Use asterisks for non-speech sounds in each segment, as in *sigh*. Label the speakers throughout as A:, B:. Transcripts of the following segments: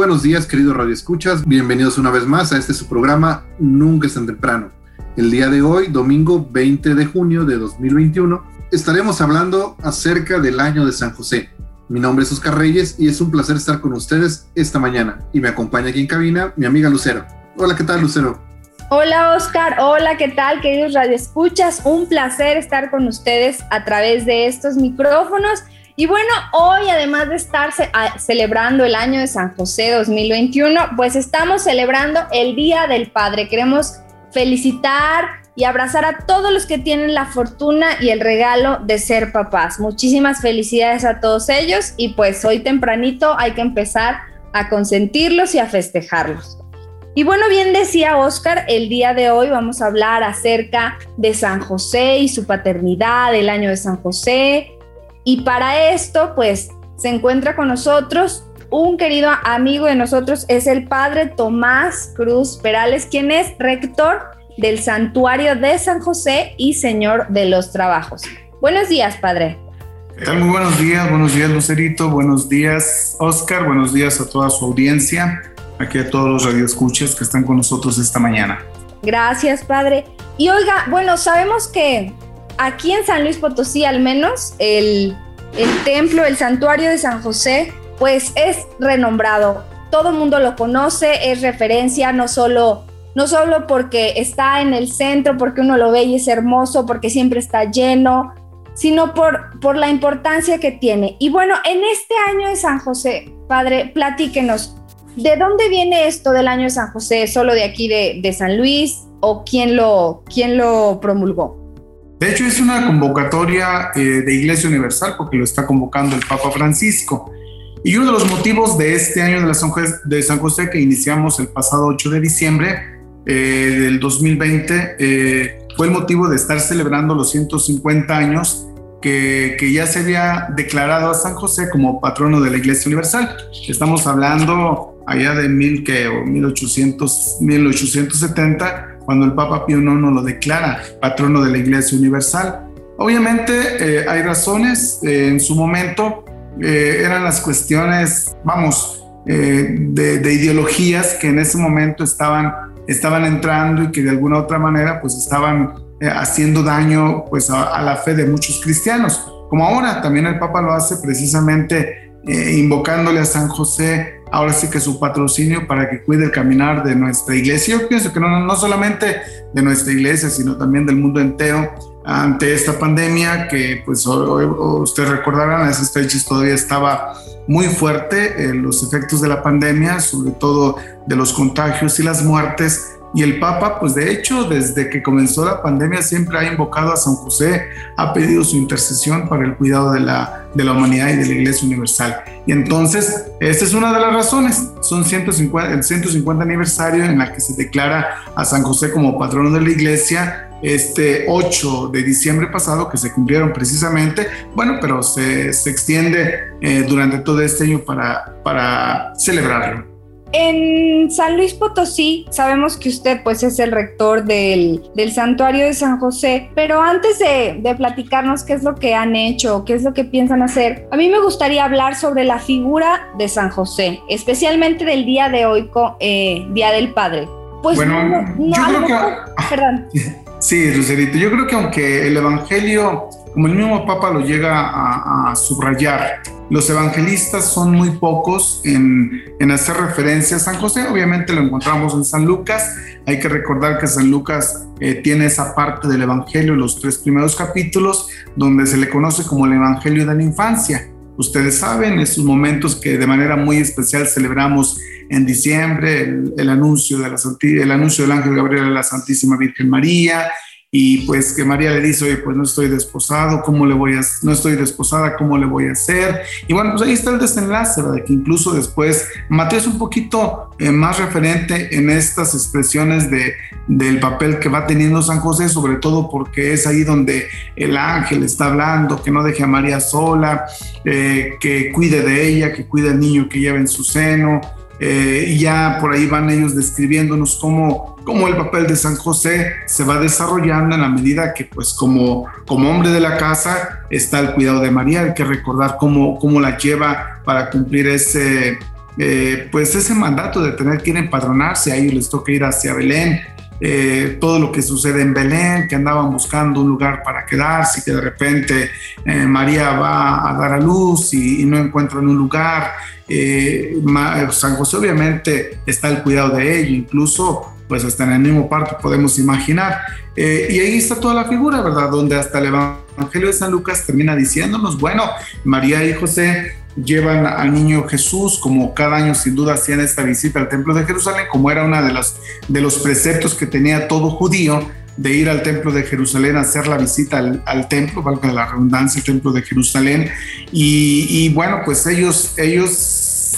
A: Buenos días, queridos radioescuchas. Bienvenidos una vez más a este su programa Nunca es tan temprano. El día de hoy, domingo 20 de junio de 2021, estaremos hablando acerca del año de San José. Mi nombre es Oscar Reyes y es un placer estar con ustedes esta mañana. Y me acompaña aquí en cabina mi amiga Lucero. Hola, ¿qué tal, Lucero?
B: Hola Oscar, hola, ¿qué tal queridos radioescuchas? Un placer estar con ustedes a través de estos micrófonos y bueno, hoy además de estar celebrando el año de San José 2021, pues estamos celebrando el Día del Padre. Queremos felicitar y abrazar a todos los que tienen la fortuna y el regalo de ser papás. Muchísimas felicidades a todos ellos y pues hoy tempranito hay que empezar a consentirlos y a festejarlos. Y bueno, bien decía Oscar, el día de hoy vamos a hablar acerca de San José y su paternidad, el año de San José, y para esto, pues, se encuentra con nosotros un querido amigo de nosotros, es el padre Tomás Cruz Perales, quien es rector del Santuario de San José y Señor de los Trabajos. Buenos días, padre.
C: ¿Qué tal? Muy buenos días, buenos días Lucerito, buenos días Oscar, buenos días a toda su audiencia, aquí a todos los radioescuchas que están con nosotros esta mañana.
B: Gracias, padre. Y oiga, bueno, sabemos que aquí en San Luis Potosí al menos, el, templo, el santuario de San José, pues es renombrado. Todo el mundo lo conoce, es referencia, no solo, no solo porque está en el centro, porque uno lo ve y es hermoso, porque siempre está lleno, sino por, por la importancia que tiene. Y bueno, en este año de San José, Padre, platíquenos, ¿de dónde viene esto del año de San José? ¿Solo de aquí de, de San Luis? ¿O quién lo, quién lo promulgó?
C: De hecho, es una convocatoria eh, de Iglesia Universal porque lo está convocando el Papa Francisco. Y uno de los motivos de este año de, la San José, de San José que iniciamos el pasado 8 de diciembre eh, del 2020 eh, fue el motivo de estar celebrando los 150 años que, que, ya se había declarado a San José como patrono de la Iglesia Universal. Estamos hablando allá de mil, que, 1800, 1870 cuando el Papa Pío IX lo declara patrono de la Iglesia Universal. Obviamente eh, hay razones, eh, en su momento eh, eran las cuestiones, vamos, de, ideologías que en ese momento estaban, estaban entrando y que de alguna otra manera pues estaban haciendo daño pues a, a, la fe de muchos cristianos. Como ahora también el Papa lo hace precisamente invocándole a San José ahora sí que su patrocinio para que cuide el caminar de nuestra iglesia. Yo pienso que no, no solamente de nuestra iglesia, sino también del mundo entero ante esta pandemia que pues ustedes recordarán, a esas todavía estaba muy fuerte eh, los efectos de la pandemia, sobre todo de los contagios y las muertes y el Papa, pues de hecho, desde que comenzó la pandemia siempre ha invocado a San José, ha pedido su intercesión para el cuidado de la, de la humanidad y de la Iglesia Universal. Y entonces, esta es una de las razones. Son 150, el 150 aniversario en la que se declara a San José como patrono de la Iglesia este 8 de diciembre pasado, que se cumplieron precisamente, bueno, pero se, se extiende eh, durante todo este año para, para celebrarlo.
B: En San Luis Potosí sabemos que usted pues es el rector del, santuario de San José, pero antes de, platicarnos qué es lo que han hecho, qué es lo que piensan hacer, a mí me gustaría hablar sobre la figura de San José, especialmente del día de hoy, eh, Día del Padre.
C: Pues bueno, yo creo que... Perdón. *laughs* Sí, Lucerito, yo creo que aunque el Evangelio como el mismo Papa lo llega a, subrayar, los evangelistas son muy pocos en, hacer referencia a San José. Obviamente lo encontramos en San Lucas. Hay que recordar que San Lucas eh, tiene esa parte del Evangelio, los tres primeros capítulos, donde se le conoce como el Evangelio de la infancia. Ustedes saben, esos momentos que de manera muy especial celebramos en diciembre, el, anuncio, de la, el anuncio del ángel Gabriel a la Santísima Virgen María, y pues que María le dice, oye, pues no estoy desposado, ¿cómo le voy a, no estoy desposada, ¿cómo le voy a hacer? Y bueno, pues ahí está el desenlace, ¿verdad? Que incluso después Mateo es un poquito eh, más referente en estas expresiones de, del papel que va teniendo San José, sobre todo porque es ahí donde el ángel está hablando, que no deje a María sola, eh, que cuide de ella, que cuide al niño que lleva en su seno, eh, y ya por ahí van ellos describiéndonos cómo, cómo, el papel de San José se va desarrollando en la medida que pues como, como hombre de la casa está el cuidado de María, hay que recordar cómo, cómo la lleva para cumplir ese, eh, pues ese mandato de tener que ir a empadronarse, a ellos les toca ir hacia Belén, eh, todo lo que sucede en Belén, que andaban buscando un lugar para quedarse, que de repente María va a dar a luz y, y no encuentran un lugar, eh, San José obviamente está el cuidado de ello, incluso pues hasta en el mismo parto podemos imaginar. Eh, y ahí está toda la figura, ¿verdad? Donde hasta el Evangelio de San Lucas termina diciéndonos, bueno, María y José llevan al niño Jesús, como cada año sin duda hacían esta visita al templo de Jerusalén, como era uno de, las, de los preceptos que tenía todo judío, de ir al templo de Jerusalén a hacer la visita al, templo, valga la redundancia, el templo de Jerusalén. Y, bueno, pues ellos, ellos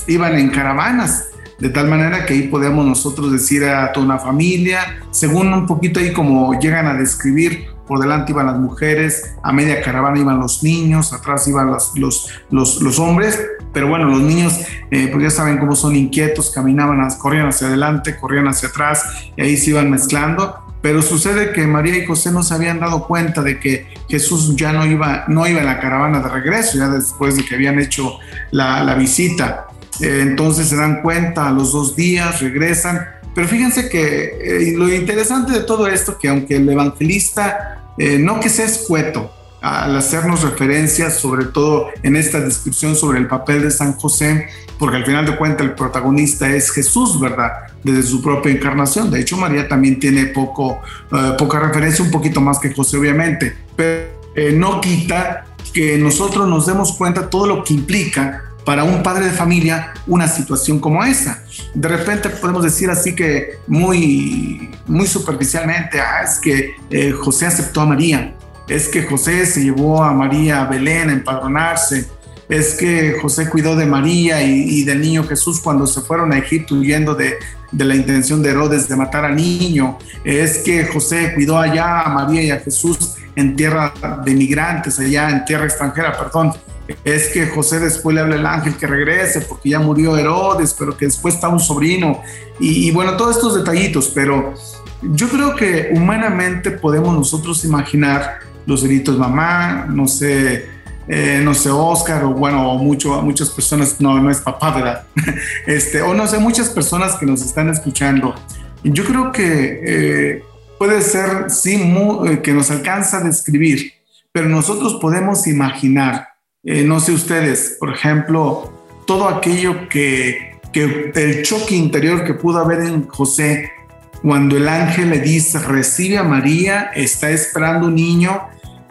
C: iban en caravanas, de tal manera que ahí podemos nosotros decir a toda una familia, según un poquito ahí como llegan a describir, por delante iban las mujeres, a media caravana iban los niños, atrás iban los, los, los, hombres, pero bueno, los niños, eh, pues ya saben cómo son inquietos, caminaban, corrían hacia adelante, corrían hacia atrás y ahí se iban mezclando. Pero sucede que María y José no se habían dado cuenta de que Jesús ya no iba, no iba en la caravana de regreso, ya después de que habían hecho la, visita. Eh, entonces se dan cuenta a los dos días, regresan. Pero fíjense que eh, lo interesante de todo esto, que aunque el evangelista eh, no que sea escueto, al hacernos referencias, sobre todo en esta descripción sobre el papel de San José, porque al final de cuentas el protagonista es Jesús, ¿verdad? Desde su propia encarnación. De hecho, María también tiene poco, poca referencia, un poquito más que José, obviamente, pero no quita que nosotros nos demos cuenta todo lo que implica para un padre de familia una situación como esa. De repente podemos decir así que muy, muy superficialmente, ah, es que eh, José aceptó a María, es que José se llevó a María a Belén a empadronarse, es que José cuidó de María y, del niño Jesús cuando se fueron a Egipto huyendo de, la intención de Herodes de matar al niño, es que José cuidó allá a María y a Jesús en tierra de migrantes, allá en tierra extranjera, perdón. Es que José después le habla al ángel que regrese porque ya murió Herodes, pero que después está un sobrino. Y, y bueno, todos estos detallitos, pero yo creo que humanamente podemos nosotros imaginar los delitos mamá, no sé, eh, no sé, Oscar, o bueno, mucho, muchas personas, no, no es papá, ¿verdad? *laughs* este, o no sé, muchas personas que nos están escuchando. Yo creo que eh, puede ser, sí, eh, que nos alcanza a describir, pero nosotros podemos imaginar, no sé ustedes, por ejemplo, todo aquello que, que el choque interior que pudo haber en José cuando el ángel le dice, recibe a María, está esperando un niño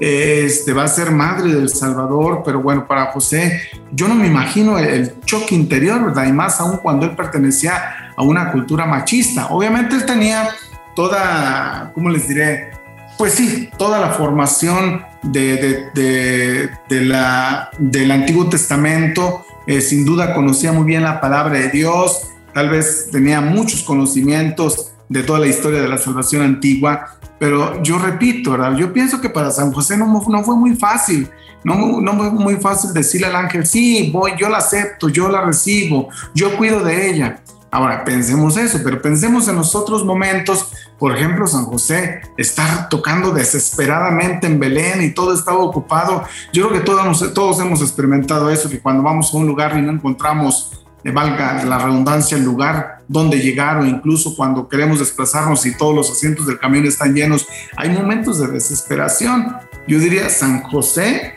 C: este, va a ser madre del Salvador, pero bueno, para José, yo no me imagino el, choque interior, ¿verdad? Y más aún cuando él pertenecía a una cultura machista. Obviamente él tenía toda, ¿cómo les diré? Pues sí, toda la formación de, de, la, del Antiguo Testamento, eh, sin duda conocía muy bien la palabra de Dios, tal vez tenía muchos conocimientos de toda la historia de la salvación antigua, pero yo repito, ¿verdad? Yo pienso que para San José no, no fue muy fácil, no, no fue muy fácil decirle al ángel, sí, voy, yo la acepto, yo la recibo, yo cuido de ella. Ahora, pensemos eso, pero pensemos en los otros momentos, por ejemplo, San José estar tocando desesperadamente en Belén y todo estaba ocupado. Yo creo que todos, todos hemos experimentado eso, que cuando vamos a un lugar y no encontramos valga la redundancia, el lugar donde llegar o incluso cuando queremos desplazarnos y todos los asientos del camión están llenos, hay momentos de desesperación. yo diría San José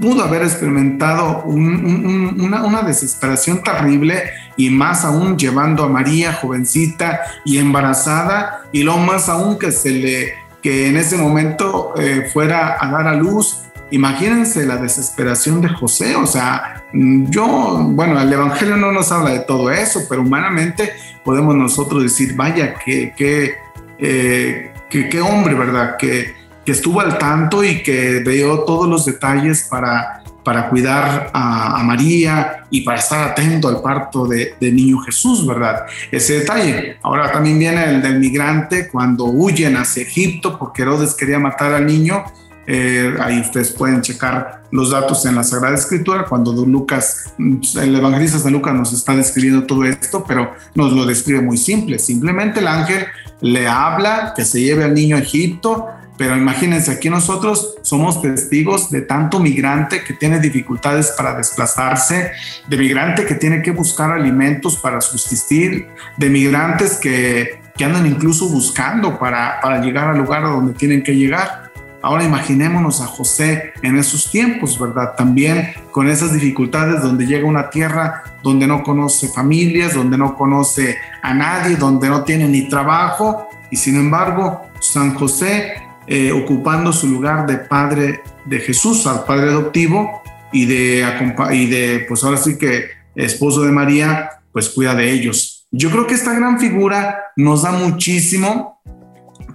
C: pudo haber experimentado una, una, desesperación terrible y más aún llevando a María jovencita y embarazada y lo más aún que se le que en ese momento eh, fuera a dar a luz. Imagínense la desesperación de José, o sea, yo, bueno, el Evangelio no nos habla de todo eso, pero humanamente podemos nosotros decir, vaya, qué, qué, eh, qué hombre, ¿verdad? Que, que estuvo al tanto y que dio todos los detalles para, para cuidar a, María y para estar atento al parto de, niño Jesús, ¿verdad? Ese detalle. Ahora también viene el del migrante cuando huyen hacia Egipto porque Herodes quería matar al niño. Eh, ahí ustedes pueden checar los datos en la Sagrada Escritura, cuando Lucas, el evangelista de Lucas nos está describiendo todo esto, pero nos lo describe muy simple. Simplemente el ángel le habla que se lleve al niño a Egipto, pero imagínense, aquí nosotros somos testigos de tanto migrante que tiene dificultades para desplazarse, de migrante que tiene que buscar alimentos para subsistir, de migrantes que, que andan incluso buscando para, para llegar al lugar a donde tienen que llegar. Ahora imaginémonos a José en esos tiempos, ¿verdad? También con esas dificultades donde llega a una tierra donde no conoce familias, donde no conoce a nadie, donde no tiene ni trabajo. Y sin embargo, San José eh, ocupando su lugar de padre de Jesús, al padre adoptivo, y de, y de, pues ahora sí que esposo de María, pues cuida de ellos. Yo creo que esta gran figura nos da muchísimo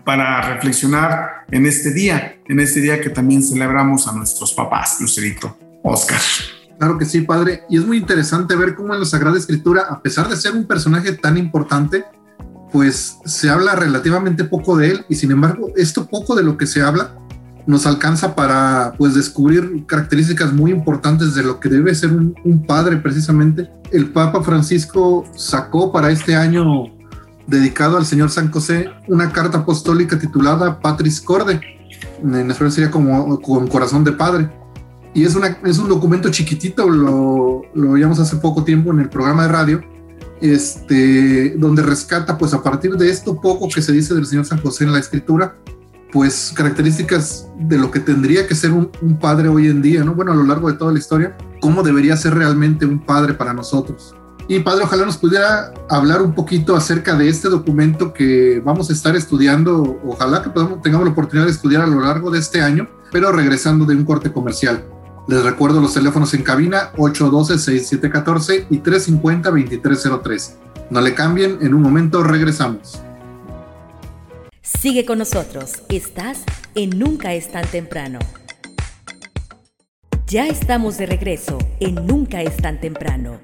C: para reflexionar en este día, en este día que también celebramos a nuestros papás, Lucerito, Oscar.
A: Claro que sí, padre. Y es muy interesante ver cómo en la Sagrada Escritura, a pesar de ser un personaje tan importante, pues se habla relativamente poco de él y sin embargo esto poco de lo que se habla nos alcanza para pues descubrir características muy importantes de lo que debe ser un, padre precisamente. El Papa Francisco sacó para este año dedicado al Señor San José una carta apostólica titulada Patris Corde, en español sería como con corazón de padre. Y es, un documento chiquitito, lo, lo veíamos hace poco tiempo en el programa de radio, este, donde rescata, pues a partir de esto poco que se dice del Señor San José en la escritura, pues características de lo que tendría que ser un, padre hoy en día, ¿no? Bueno, a lo largo de toda la historia, cómo debería ser realmente un padre para nosotros. Y padre, ojalá nos pudiera hablar un poquito acerca de este documento que vamos a estar estudiando, ojalá que podamos, tengamos la oportunidad de estudiar a lo largo de este año, pero regresando de un corte comercial. Les recuerdo los teléfonos en cabina 812-6714 y 350-2303. No le cambien, en un momento regresamos.
D: Sigue con nosotros, estás en Nunca es tan temprano. Ya estamos de regreso en Nunca es tan temprano.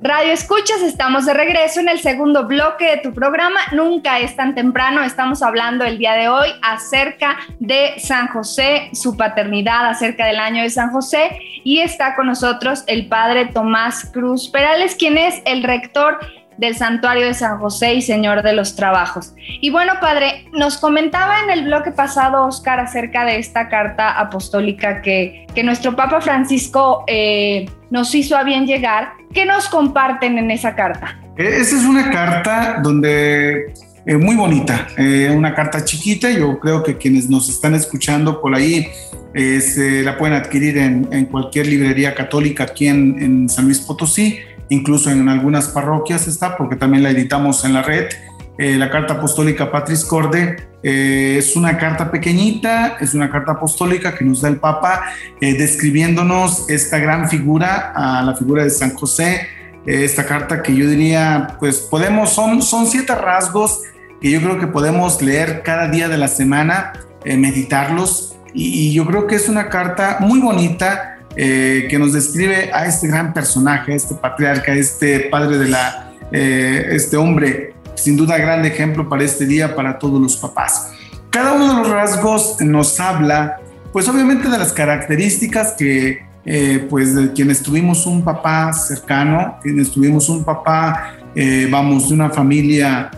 B: Radio Escuchas, estamos de regreso en el segundo bloque de tu programa. Nunca es tan temprano. Estamos hablando el día de hoy acerca de San José, su paternidad, acerca del año de San José. Y está con nosotros el padre Tomás Cruz Perales, quien es el rector del Santuario de San José y Señor de los Trabajos. Y bueno, padre, nos comentaba en el bloque pasado, Oscar, acerca de esta carta apostólica que, que nuestro Papa Francisco eh, nos hizo a bien llegar. ¿Qué nos comparten en esa carta?
C: E, esa es una carta donde eh, muy bonita, eh, una carta chiquita. Yo creo que quienes nos están escuchando por ahí se la pueden adquirir en, cualquier librería católica aquí en San Luis Potosí incluso en algunas parroquias está, porque también la editamos en la red. Eh, la carta apostólica Patris Corde eh, es una carta pequeñita, es una carta apostólica que nos da el Papa eh, describiéndonos esta gran figura, la figura de San José. esta carta que yo diría, pues podemos, son, son siete rasgos que yo creo que podemos leer cada día de la semana, meditarlos, y yo creo que es una carta muy bonita eh, que nos describe a este gran personaje, este patriarca, este padre de la, eh, este hombre, sin duda gran ejemplo para este día, para todos los papás. Cada uno de los rasgos nos habla, pues obviamente de las características que, eh, pues de quienes tuvimos un papá cercano, quienes tuvimos un papá, vamos, de una familia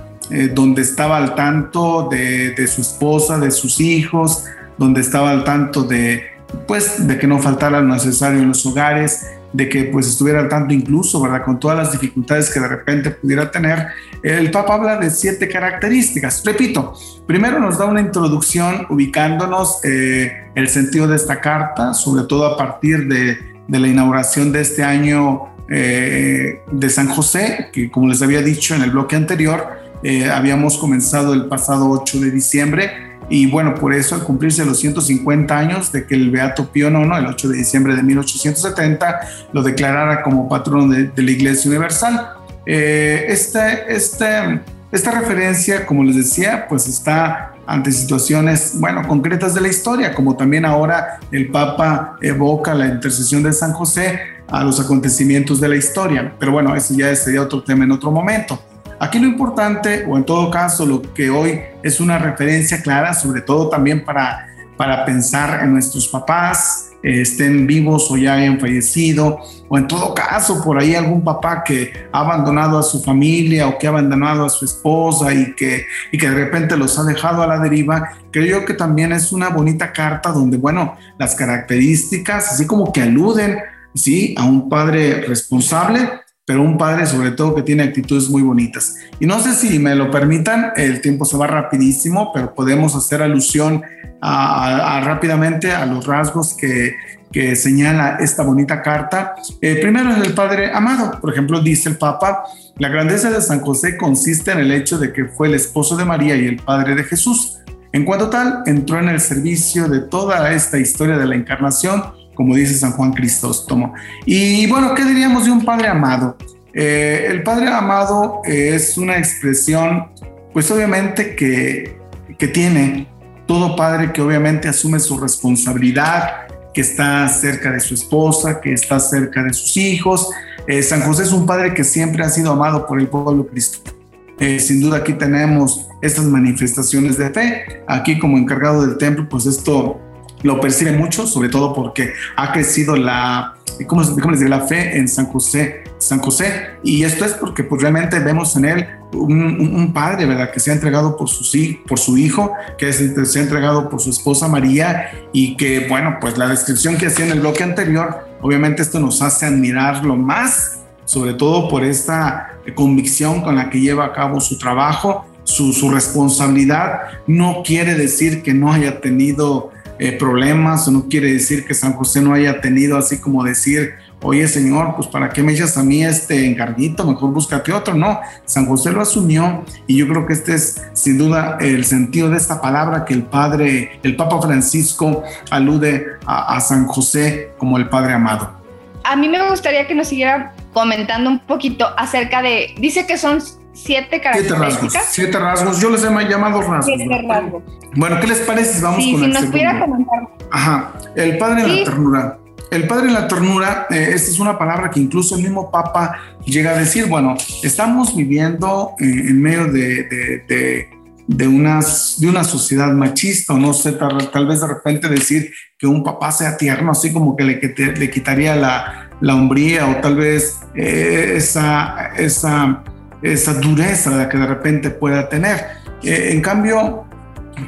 C: donde estaba al tanto de, de su esposa, de sus hijos, donde estaba al tanto de, pues de que no faltara lo necesario en los hogares, de que pues estuviera al tanto incluso, ¿verdad? Con todas las dificultades que de repente pudiera tener, el Papa habla de siete características. Repito, primero nos da una introducción ubicándonos eh, el sentido de esta carta, sobre todo a partir de, la inauguración de este año eh, de San José, que como les había dicho en el bloque anterior, eh, habíamos comenzado el pasado 8 de diciembre y bueno, por eso al cumplirse los 150 años de que el Beato Pío IX, el 8 de diciembre de 1870, lo declarara como patrono de, la Iglesia Universal. Eh, esta, esta, esta referencia, como les decía, pues está ante situaciones, bueno, concretas de la historia, como también ahora el Papa evoca la intercesión de San José a los acontecimientos de la historia. Pero bueno, ese ya sería otro tema en otro momento. Aquí lo importante, o en todo caso lo que hoy es una referencia clara, sobre todo también para, para pensar en nuestros papás, estén vivos o ya hayan fallecido, o en todo caso por ahí algún papá que ha abandonado a su familia o que ha abandonado a su esposa y que, y que de repente los ha dejado a la deriva, creo yo que también es una bonita carta donde, bueno, las características así como que aluden sí, a un padre responsable, pero un padre sobre todo que tiene actitudes muy bonitas. Y no sé si me lo permitan, el tiempo se va rapidísimo, pero podemos hacer alusión a, rápidamente a los rasgos que, que señala esta bonita carta. Eh, primero es el Padre amado, por ejemplo, dice el Papa, la grandeza de San José consiste en el hecho de que fue el esposo de María y el Padre de Jesús. En cuanto tal, entró en el servicio de toda esta historia de la encarnación como dice San Juan Cristóstomo. Y bueno, ¿qué diríamos de un Padre amado? Eh, el Padre amado es una expresión, pues obviamente que, que tiene todo padre que obviamente asume su responsabilidad, que está cerca de su esposa, que está cerca de sus hijos. Eh, San José es un padre que siempre ha sido amado por el pueblo cristiano. Eh, sin duda aquí tenemos estas manifestaciones de fe. Aquí como encargado del templo, pues esto lo percibe mucho, sobre todo porque ha crecido la, ¿cómo, cómo les digo? la fe en San José, San José. Y esto es porque pues, realmente vemos en él un, padre, ¿verdad? Que se ha entregado por su, por su hijo, que se ha entregado por su esposa María y que, bueno, pues la descripción que hacía en el bloque anterior, obviamente esto nos hace admirarlo más, sobre todo por esta convicción con la que lleva a cabo su trabajo, su, su responsabilidad. No quiere decir que no haya tenido eh, problemas, no quiere decir que San José no haya tenido así como decir, oye Señor, pues para qué me echas a mí este encarguito, mejor búscate otro. No, San José lo asumió y yo creo que este es sin duda el sentido de esta palabra que el Padre, el Papa Francisco alude a, a San José como el Padre amado.
B: A mí me gustaría que nos siguiera comentando un poquito acerca de, dice que son siete características.
C: Siete rasgos, yo les he llamado rasgos. Siete rasgos. Bueno, ¿qué les parece si vamos con
B: si
C: el
B: nos comentar.
C: Ajá, el padre en la ternura. El padre en la ternura, eh, esta es una palabra que incluso el mismo Papa llega a decir, bueno, estamos viviendo eh, en medio de, de, de, unas, de una sociedad machista, o no sé, tal, vez de repente decir que un papá sea tierno, así como que le, le quitaría la, la hombría, o tal vez eh, esa, esa esa dureza la que de repente pueda tener. Eh, en cambio,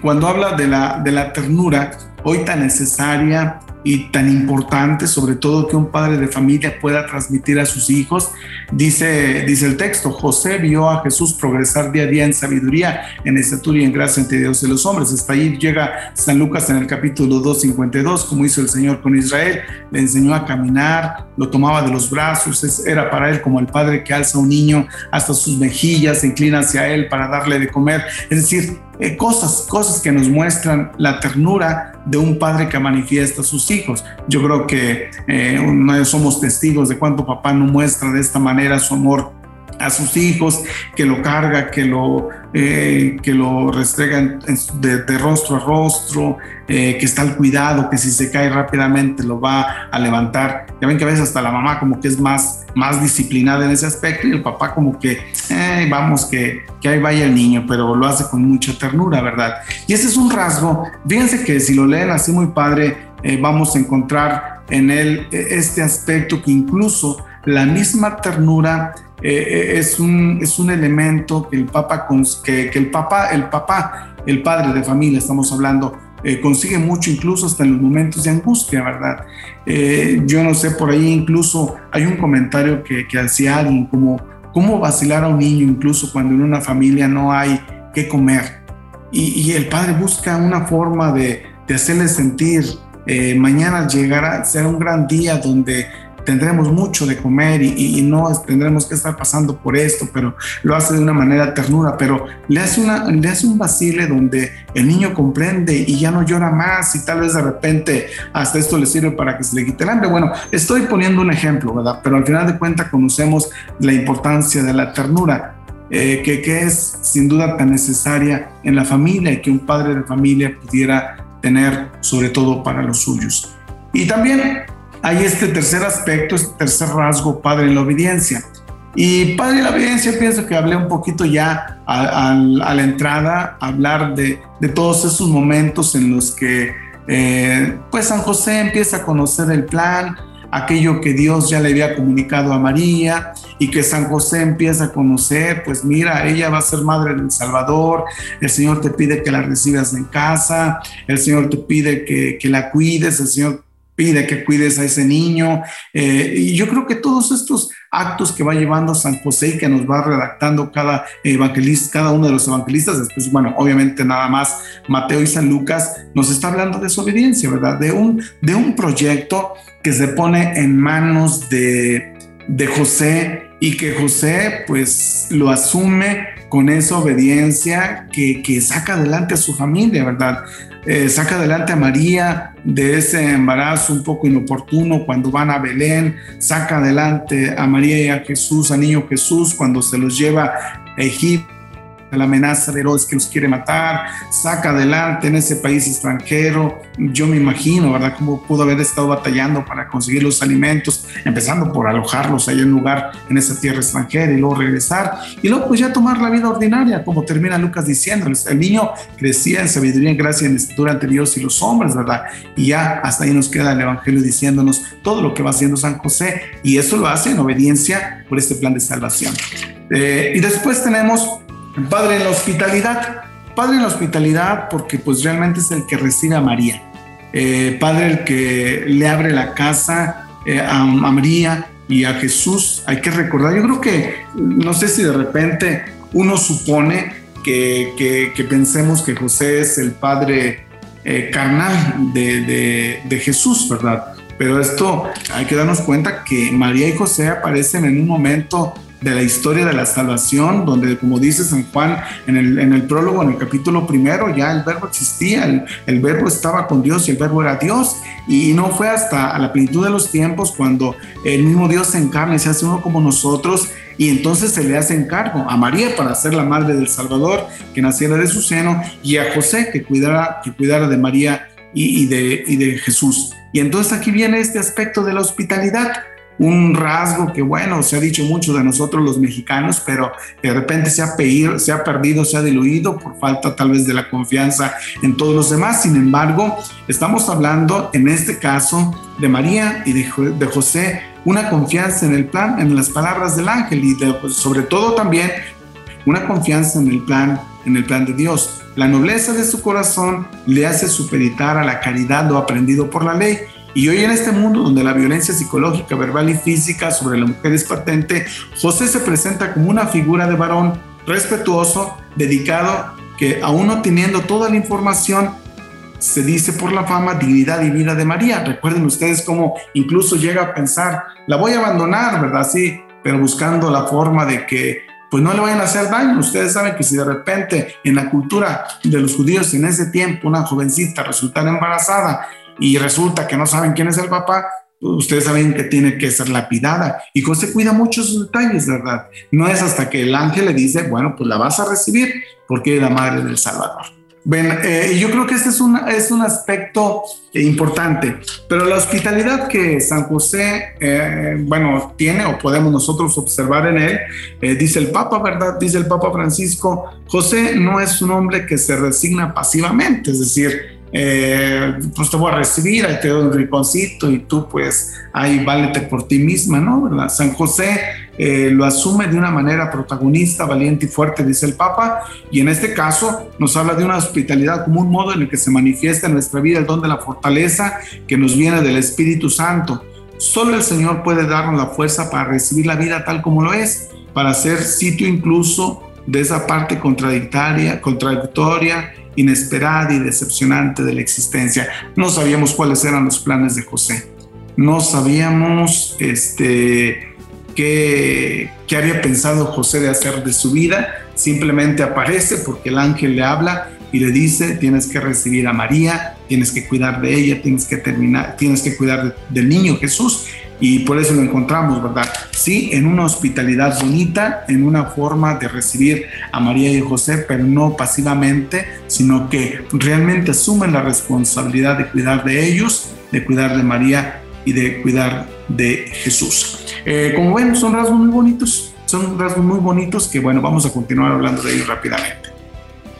C: cuando habla de la, de la ternura, hoy tan necesaria, y tan importante, sobre todo que un padre de familia pueda transmitir a sus hijos. Dice, dice el texto, José vio a Jesús progresar día a día en sabiduría, en estatura y en gracia entre Dios y los hombres. Hasta ahí llega San Lucas en el capítulo 252, como hizo el Señor con Israel, le enseñó a caminar, lo tomaba de los brazos, era para él como el padre que alza a un niño hasta sus mejillas, se inclina hacia él para darle de comer. Es decir, eh, cosas, cosas que nos muestran la ternura de un padre que manifiesta a sus hijos. Yo creo que eh, somos testigos de cuánto papá no muestra de esta manera su amor a sus hijos, que lo carga, que lo, eh, que lo restrega de, rostro a rostro, eh, que está al cuidado, que si se cae rápidamente lo va a levantar. Ya ven que a veces hasta la mamá como que es más, más disciplinada en ese aspecto y el papá como que, eh, vamos, que, que ahí vaya el niño, pero lo hace con mucha ternura, ¿verdad? Y ese es un rasgo, fíjense que si lo leen así muy padre, vamos a encontrar en él este aspecto que incluso la misma ternura eh, es, un, es un elemento que el Papa, que, que el Papa, el papá, el padre de familia, estamos hablando, eh, consigue mucho, incluso hasta en los momentos de angustia, ¿verdad? Eh, yo no sé, por ahí incluso hay un comentario que, que hacía alguien como, ¿cómo vacilar a un niño incluso cuando en una familia no hay qué comer? Y, el padre busca una forma de, de hacerle sentir, mañana llegará, será un gran día donde tendremos mucho de comer y, no tendremos que estar pasando por esto, pero lo hace de una manera ternura, pero le hace, una, le hace un vacile donde el niño comprende y ya no llora más y tal vez de repente hasta esto le sirve para que se le quite el hambre. Bueno, estoy poniendo un ejemplo, ¿verdad? Pero al final de cuentas conocemos la importancia de la ternura. Eh, que, que es sin duda tan necesaria en la familia y que un padre de familia pudiera tener sobre todo para los suyos. Y también hay este tercer aspecto, este tercer rasgo, Padre la obediencia. Y Padre la obediencia, pienso que hablé un poquito ya a, la entrada, hablar de, de, todos esos momentos en los que eh, pues San José empieza a conocer el plan, aquello que Dios ya le había comunicado a María y que San José empieza a conocer, pues mira, ella va a ser madre del Salvador, el Señor te pide que la recibas en casa, el Señor te pide que, que la cuides, el Señor pide que cuides a ese niño. Eh, y yo creo que todos estos actos que va llevando San José y que nos va redactando cada evangelista, cada uno de los evangelistas, después, bueno, obviamente nada más Mateo y San Lucas, nos está hablando de su obediencia, ¿verdad? De un, de un proyecto que se pone en manos de, de José y que José pues lo asume con esa obediencia que, saca adelante a su familia, ¿verdad? Eh, saca adelante a María de ese embarazo un poco inoportuno cuando van a Belén, saca adelante a María y a Jesús, a niño Jesús, cuando se los lleva a Egipto la amenaza de Herodes que los quiere matar, saca adelante en ese país extranjero. Yo me imagino, ¿verdad?, cómo pudo haber estado batallando para conseguir los alimentos, empezando por alojarlos ahí en lugar en esa tierra extranjera y luego regresar. Y luego, pues ya tomar la vida ordinaria, como termina Lucas diciéndoles. El niño crecía en sabiduría, en gracia, en estatura ante Dios y los hombres, ¿verdad? Y ya hasta ahí nos queda el Evangelio diciéndonos todo lo que va haciendo San José. Y eso lo hace en obediencia por este plan de salvación. Eh, y después tenemos Padre en la hospitalidad. Padre en la hospitalidad porque pues realmente es el que recibe a María. Eh, padre el que le abre la casa eh, a, María y a Jesús. Hay que recordar, yo creo que, no sé si de repente uno supone que, que, pensemos que José es el padre eh, carnal de, de Jesús, ¿verdad? Pero esto hay que darnos cuenta que María y José aparecen en un momento de la historia de la salvación, donde como dice San Juan en el, en el prólogo, en el capítulo primero, ya el verbo existía, el, el, verbo estaba con Dios y el verbo era Dios, y no fue hasta a la plenitud de los tiempos cuando el mismo Dios se encarna y se hace uno como nosotros, y entonces se le hace encargo a María para ser la madre del Salvador, que naciera de su seno, y a José que cuidara, que cuidara de María y, de, y de Jesús. Y entonces aquí viene este aspecto de la hospitalidad un rasgo que, bueno, se ha dicho mucho de nosotros los mexicanos, pero de repente se ha, se ha perdido, se ha diluido por falta tal vez de la confianza en todos los demás. Sin embargo, estamos hablando en este caso de María y de, José, una confianza en el plan, en las palabras del ángel y pues, sobre todo también una confianza en el plan, en el plan de Dios. La nobleza de su corazón le hace superitar a la caridad lo aprendido por la ley y hoy en este mundo donde la violencia psicológica, verbal y física sobre la mujer es patente, José se presenta como una figura de varón respetuoso, dedicado, que aún no teniendo toda la información, se dice por la fama, dignidad y vida de María. Recuerden ustedes cómo incluso llega a pensar, la voy a abandonar, ¿verdad? Sí, pero buscando la forma de que pues no le vayan a hacer daño. Ustedes saben que si de repente en la cultura de los judíos en ese tiempo una jovencita resultara embarazada y resulta que no saben quién es el papá, ustedes saben que tiene que ser lapidada. Y José cuida mucho sus detalles, ¿verdad? No es hasta que el ángel le dice, bueno, pues la vas a recibir porque es la madre del Salvador. Bueno, eh, yo creo que este es un, es un aspecto importante, pero la hospitalidad que San José, eh, bueno, tiene o podemos nosotros observar en él, eh, dice el Papa, ¿verdad? Dice el Papa Francisco, José no es un hombre que se resigna pasivamente, es decir, eh, pues te voy a recibir, ahí te doy un rinconcito y tú pues ahí válete por ti misma, ¿no? ¿verdad? San José eh, lo asume de una manera protagonista, valiente y fuerte, dice el Papa, y en este caso nos habla de una hospitalidad como un modo en el que se manifiesta en nuestra vida el don de la fortaleza que nos viene del Espíritu Santo. Solo el Señor puede darnos la fuerza para recibir la vida tal como lo es, para ser sitio incluso de esa parte contradictoria, contradictoria, inesperada y decepcionante de la existencia. No sabíamos cuáles eran los planes de José. No sabíamos este, qué, había pensado José de hacer de su vida. Simplemente aparece porque el ángel le habla y le dice, tienes que recibir a María, tienes que cuidar de ella, tienes que terminar, tienes que cuidar del niño Jesús y por eso lo encontramos, ¿verdad? Sí, en una hospitalidad bonita, en una forma de recibir a María y José, pero no pasivamente, sino que realmente asumen la responsabilidad de cuidar de ellos, de cuidar de María y de cuidar de Jesús. Eh, como ven, son rasgos muy bonitos, son rasgos muy bonitos que, bueno, vamos a continuar hablando de ellos rápidamente.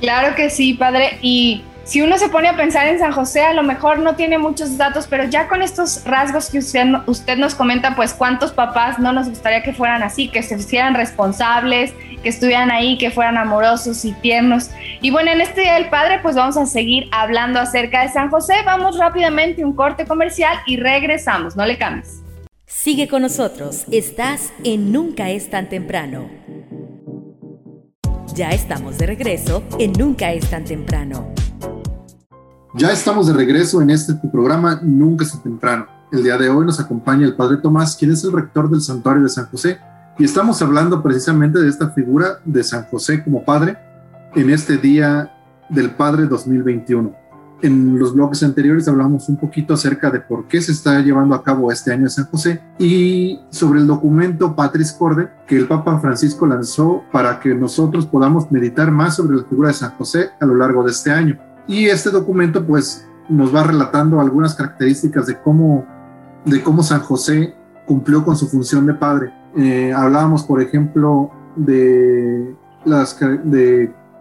B: Claro que sí, padre. Y si uno se pone a pensar en San José, a lo mejor no tiene muchos datos, pero ya con estos rasgos que usted, usted nos comenta, pues cuántos papás no nos gustaría que fueran así, que se hicieran responsables, que estuvieran ahí, que fueran amorosos y tiernos. Y bueno, en este Día del Padre, pues vamos a seguir hablando acerca de San José. Vamos rápidamente un corte comercial y regresamos, no le cambies.
D: Sigue con nosotros, estás en Nunca es tan temprano. Ya estamos de regreso en Nunca es tan temprano.
A: Ya estamos de regreso en este programa Nunca es temprano. El día de hoy nos acompaña el Padre Tomás, quien es el rector del Santuario de San José, y estamos hablando precisamente de esta figura de San José como Padre en este Día del Padre 2021. En los bloques anteriores hablamos un poquito acerca de por qué se está llevando a cabo este año de San José y sobre el documento Patris Corde que el Papa Francisco lanzó para que nosotros podamos meditar más sobre la figura de San José a lo largo de este año. Y este documento pues nos va relatando algunas características de cómo, de cómo San José cumplió con su función de padre. Eh, hablábamos, por ejemplo, de,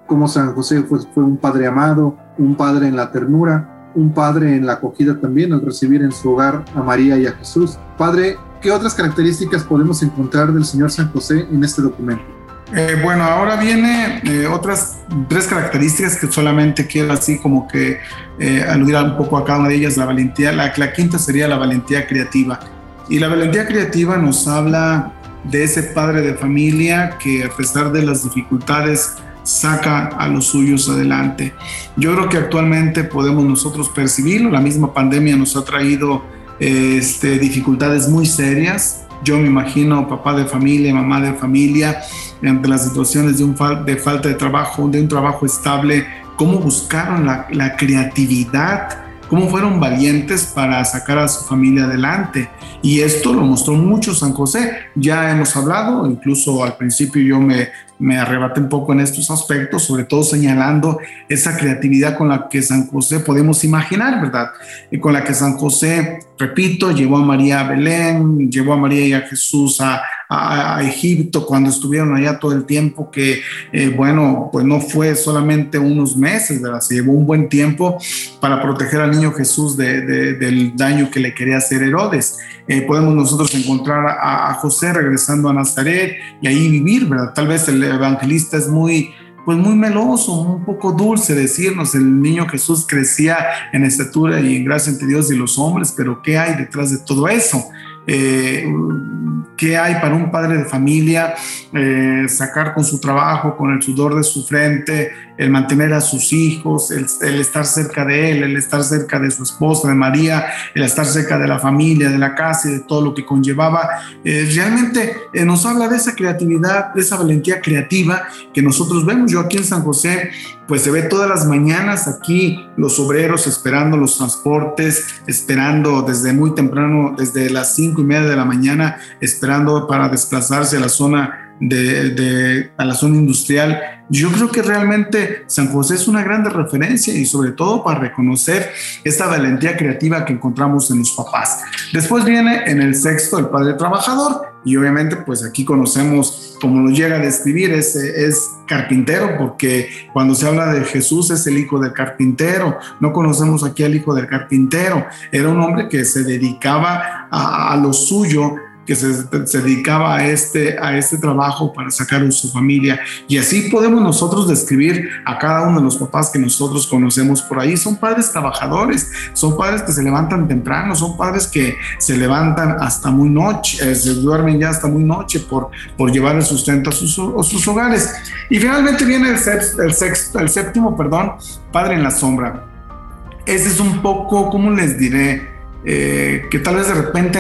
A: cómo San José fue un padre amado, un padre en la ternura, un padre en la acogida también al recibir en su hogar a María y a Jesús. Padre, ¿qué otras características podemos encontrar del Señor San José en este documento?
C: Eh, bueno, ahora viene eh, otras tres características que solamente quiero así como que eh, aludir un poco a cada una de ellas, la valentía. La, quinta sería la valentía creativa. Y la valentía creativa nos habla de ese padre de familia que a pesar de las dificultades saca a los suyos adelante. Yo creo que actualmente podemos nosotros percibirlo, la misma pandemia nos ha traído este, dificultades muy serias, yo me imagino papá de familia, mamá de familia, ante las situaciones de, un de falta de trabajo, de un trabajo estable, cómo buscaron la, la creatividad, cómo fueron valientes para sacar a su familia adelante. Y esto lo mostró mucho San José. Ya hemos hablado, incluso al principio yo me, me arrebaté un poco en estos aspectos, sobre todo señalando esa creatividad con la que San José podemos imaginar, ¿verdad? Y con la que San José, repito, llevó a María a Belén, llevó a María y a Jesús a, a, Egipto cuando estuvieron allá todo el tiempo, que eh, bueno, pues no fue solamente unos meses, ¿verdad? Se llevó un buen tiempo para proteger al niño Jesús de, del daño que le quería hacer Herodes. Eh, podemos nosotros encontrar a, José regresando a Nazaret y ahí vivir, ¿verdad? Tal vez el evangelista es muy pues muy meloso, un poco dulce decirnos, el niño Jesús crecía en estatura y en gracia entre Dios y los hombres, pero ¿qué hay detrás de todo eso? Eh, qué hay para un padre de familia eh, sacar con su trabajo, con el sudor de su frente, el mantener a sus hijos, el, estar cerca de él, el estar cerca de su esposa, de María, el estar cerca de la familia, de la casa y de todo lo que conllevaba, eh, realmente eh, nos habla de esa creatividad, de esa valentía creativa que nosotros vemos. Yo aquí en San José, pues se ve todas las mañanas aquí los obreros esperando los transportes, esperando desde muy temprano, desde las cinco y media de la mañana, esperando para desplazarse a la zona de, a la zona industrial. Yo creo que realmente San José es una gran referencia y sobre todo para reconocer esta valentía creativa que encontramos en los papás. Después viene en el sexto el padre trabajador y obviamente pues aquí conocemos como lo llega a describir es, es carpintero porque cuando se habla de Jesús es el hijo del carpintero no conocemos aquí al hijo del carpintero era un hombre que se dedicaba a, a lo suyo que se, se, dedicaba a este, a este trabajo para sacar a su familia. Y así podemos nosotros describir a cada uno de los papás que nosotros conocemos por ahí. Son padres trabajadores, son padres que se levantan temprano, son padres que se levantan hasta muy noche, eh, se duermen ya hasta muy noche por, por llevar el sustento a sus, a sus hogares. Y finalmente viene el, el, sexto, el séptimo, perdón, padre en la sombra. Ese es un poco, ¿cómo les diré? Eh, que tal vez de repente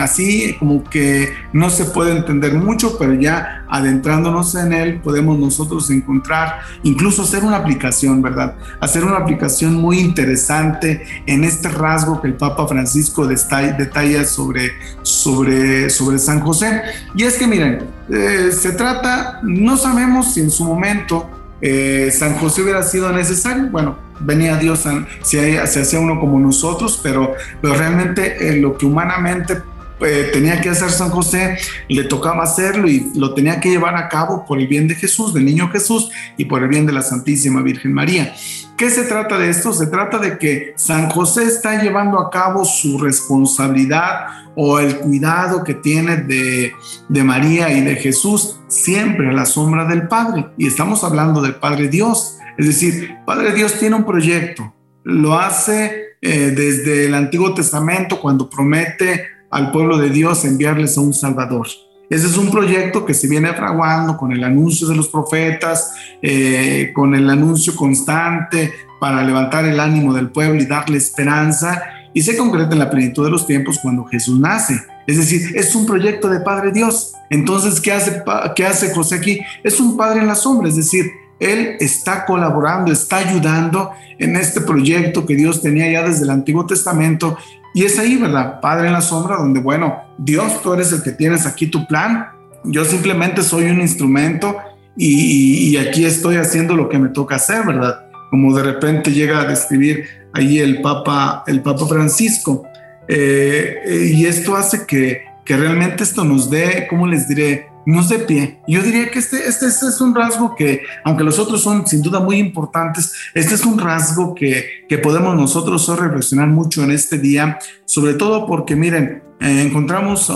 C: así como que no se puede entender mucho, pero ya adentrándonos en él podemos nosotros encontrar, incluso hacer una aplicación, ¿verdad? Hacer una aplicación muy interesante en este rasgo que el Papa Francisco detalla sobre, sobre, sobre San José. Y es que miren, eh, se trata, no sabemos si en su momento eh, San José hubiera sido necesario, bueno, venía Dios, se, se hacía uno como nosotros, pero, pero realmente eh, lo que humanamente eh, tenía que hacer San José, le tocaba hacerlo y lo tenía que llevar a cabo por el bien de Jesús, del niño Jesús y por el bien de la Santísima Virgen María. ¿Qué se trata de esto? Se trata de que San José está llevando a cabo su responsabilidad o el cuidado que tiene de, de María y de Jesús siempre a la sombra del Padre. Y estamos hablando del Padre Dios. Es decir, Padre Dios tiene un proyecto, lo hace eh, desde el Antiguo Testamento cuando promete al pueblo de Dios enviarles a un Salvador. Ese es un proyecto que se viene fraguando con el anuncio de los profetas, eh, con el anuncio constante para levantar el ánimo del pueblo y darle esperanza, y se concreta en la plenitud de los tiempos cuando Jesús nace. Es decir, es un proyecto de Padre Dios. Entonces, ¿qué hace, qué hace José aquí? Es un Padre en la sombra, es decir, él está colaborando, está ayudando en este proyecto que Dios tenía ya desde el Antiguo Testamento. Y es ahí, ¿verdad? Padre en la sombra, donde, bueno, Dios, tú eres el que tienes aquí tu plan. Yo simplemente soy un instrumento y, aquí estoy haciendo lo que me toca hacer, ¿verdad? Como de repente llega a describir ahí el Papa, el Papa Francisco. Eh, y esto hace que, que realmente esto nos dé, ¿cómo les diré? No de pie. Yo diría que este, este, este, es un rasgo que, aunque los otros son sin duda muy importantes, este es un rasgo que, que podemos nosotros reflexionar mucho en este día, sobre todo porque miren, eh, encontramos